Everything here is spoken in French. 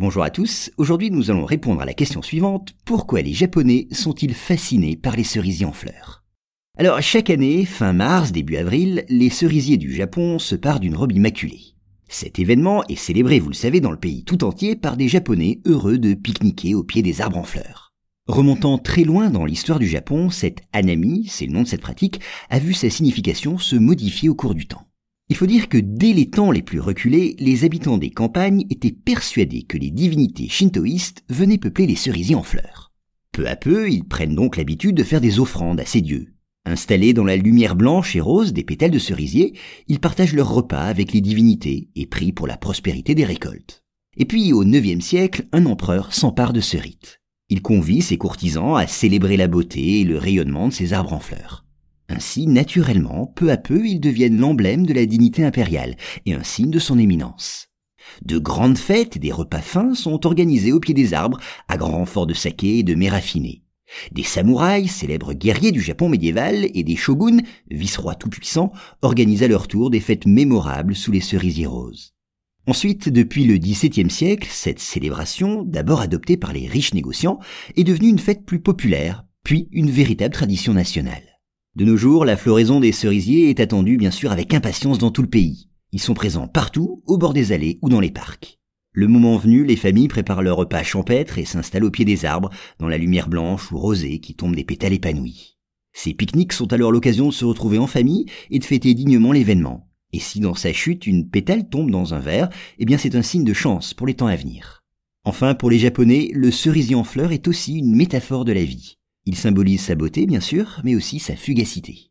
Bonjour à tous, aujourd'hui nous allons répondre à la question suivante, pourquoi les Japonais sont-ils fascinés par les cerisiers en fleurs? Alors chaque année, fin mars, début avril, les cerisiers du Japon se partent d'une robe immaculée. Cet événement est célébré, vous le savez, dans le pays tout entier par des Japonais heureux de pique-niquer au pied des arbres en fleurs. Remontant très loin dans l'histoire du Japon, cette anami, c'est le nom de cette pratique, a vu sa signification se modifier au cours du temps. Il faut dire que dès les temps les plus reculés, les habitants des campagnes étaient persuadés que les divinités shintoïstes venaient peupler les cerisiers en fleurs. Peu à peu, ils prennent donc l'habitude de faire des offrandes à ces dieux. Installés dans la lumière blanche et rose des pétales de cerisier, ils partagent leurs repas avec les divinités et prient pour la prospérité des récoltes. Et puis, au IXe siècle, un empereur s'empare de ce rite. Il convie ses courtisans à célébrer la beauté et le rayonnement de ces arbres en fleurs. Ainsi, naturellement, peu à peu, ils deviennent l'emblème de la dignité impériale et un signe de son éminence. De grandes fêtes et des repas fins sont organisés au pied des arbres, à grand renfort de saké et de mets raffinés. Des samouraïs, célèbres guerriers du Japon médiéval, et des shoguns, vice-rois tout-puissants, organisent à leur tour des fêtes mémorables sous les cerisiers roses. Ensuite, depuis le XVIIe siècle, cette célébration, d'abord adoptée par les riches négociants, est devenue une fête plus populaire, puis une véritable tradition nationale. De nos jours, la floraison des cerisiers est attendue bien sûr avec impatience dans tout le pays. Ils sont présents partout, au bord des allées ou dans les parcs. Le moment venu, les familles préparent leur repas champêtre et s'installent au pied des arbres, dans la lumière blanche ou rosée qui tombe des pétales épanouis. Ces pique-niques sont alors l'occasion de se retrouver en famille et de fêter dignement l'événement. Et si dans sa chute une pétale tombe dans un verre, eh bien c'est un signe de chance pour les temps à venir. Enfin, pour les Japonais, le cerisier en fleurs est aussi une métaphore de la vie. Il symbolise sa beauté, bien sûr, mais aussi sa fugacité.